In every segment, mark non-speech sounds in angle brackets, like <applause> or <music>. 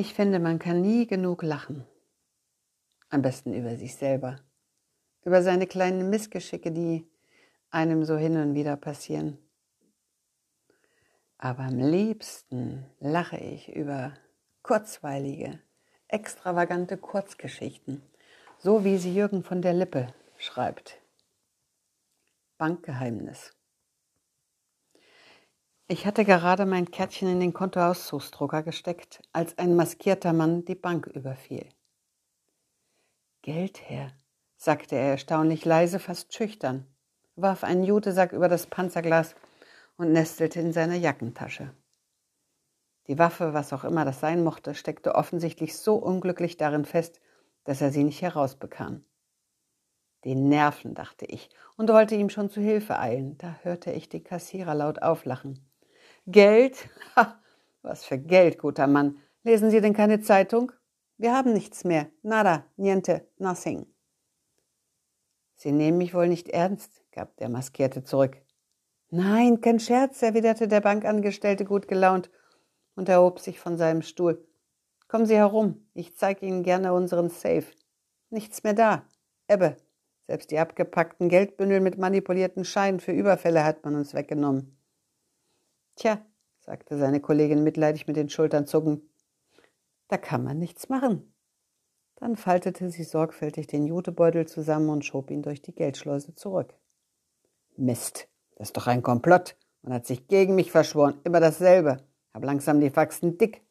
Ich finde, man kann nie genug lachen. Am besten über sich selber. Über seine kleinen Missgeschicke, die einem so hin und wieder passieren. Aber am liebsten lache ich über kurzweilige, extravagante Kurzgeschichten, so wie sie Jürgen von der Lippe schreibt. Bankgeheimnis. Ich hatte gerade mein Kärtchen in den Kontoauszugsdrucker gesteckt, als ein maskierter Mann die Bank überfiel. Geld her, sagte er erstaunlich leise, fast schüchtern, warf einen Jutesack über das Panzerglas und nestelte in seiner Jackentasche. Die Waffe, was auch immer das sein mochte, steckte offensichtlich so unglücklich darin fest, dass er sie nicht herausbekam. Den Nerven, dachte ich, und wollte ihm schon zu Hilfe eilen. Da hörte ich die Kassierer laut auflachen. Geld? <laughs> Ha, was für Geld, guter Mann. Lesen Sie denn keine Zeitung? Wir haben nichts mehr. Nada, niente, nothing. Sie nehmen mich wohl nicht ernst, gab der Maskierte zurück. Nein, kein Scherz, erwiderte der Bankangestellte gut gelaunt und erhob sich von seinem Stuhl. Kommen Sie herum, ich zeige Ihnen gerne unseren Safe. Nichts mehr da. Ebbe. Selbst die abgepackten Geldbündel mit manipulierten Scheinen für Überfälle hat man uns weggenommen. Tja, sagte seine Kollegin mitleidig mit den Schultern zucken, da kann man nichts machen. Dann faltete sie sorgfältig den Jutebeutel zusammen und schob ihn durch die Geldschleuse zurück. Mist, das ist doch ein Komplott. Man hat sich gegen mich verschworen, immer dasselbe. Hab langsam die Faxen dick,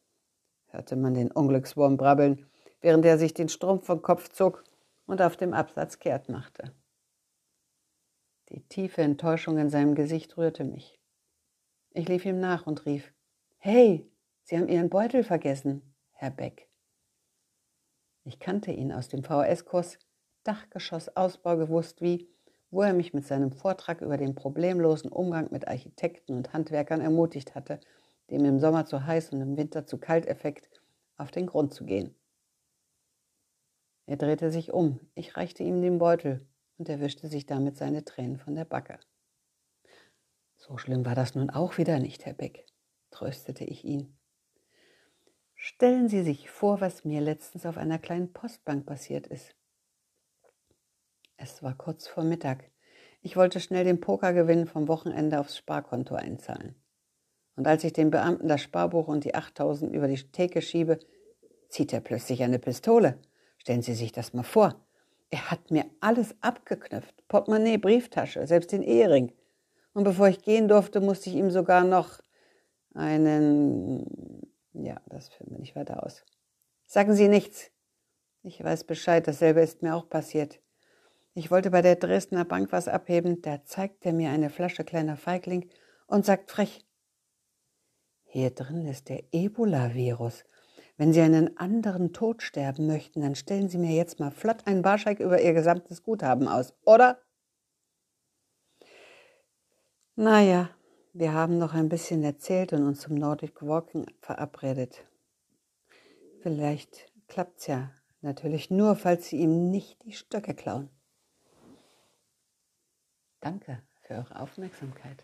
hörte man den Unglückswurm brabbeln, während er sich den Strumpf vom Kopf zog und auf dem Absatz kehrt machte. Die tiefe Enttäuschung in seinem Gesicht rührte mich. Ich lief ihm nach und rief, Hey, Sie haben Ihren Beutel vergessen, Herr Beck. Ich kannte ihn aus dem VHS-Kurs Dachgeschossausbau gewusst wie, wo er mich mit seinem Vortrag über den problemlosen Umgang mit Architekten und Handwerkern ermutigt hatte, dem im Sommer zu heiß und im Winter zu kalt Effekt auf den Grund zu gehen. Er drehte sich um, ich reichte ihm den Beutel und er wischte sich damit seine Tränen von der Backe. So schlimm war das nun auch wieder nicht, Herr Beck, tröstete ich ihn. Stellen Sie sich vor, was mir letztens auf einer kleinen Postbank passiert ist. Es war kurz vor Mittag. Ich wollte schnell den Pokergewinn vom Wochenende aufs Sparkonto einzahlen. Und als ich dem Beamten das Sparbuch und die 8000 über die Theke schiebe, zieht er plötzlich eine Pistole. Stellen Sie sich das mal vor. Er hat mir alles abgeknüpft. Portemonnaie, Brieftasche, selbst den Ehering. Und bevor ich gehen durfte, musste ich ihm sogar noch einen. Ja, das führen wir nicht weiter aus. Sagen Sie nichts. Ich weiß Bescheid, dasselbe ist mir auch passiert. Ich wollte bei der Dresdner Bank was abheben, da zeigt er mir eine Flasche kleiner Feigling und sagt frech, hier drin ist der Ebola-Virus. Wenn Sie einen anderen Tod sterben möchten, dann stellen Sie mir jetzt mal flott einen Barscheik über Ihr gesamtes Guthaben aus, oder? Naja, wir haben noch ein bisschen erzählt und uns zum Nordic Walking verabredet. Vielleicht klappt's ja. Natürlich nur, falls Sie ihm nicht die Stöcke klauen. Danke für eure Aufmerksamkeit.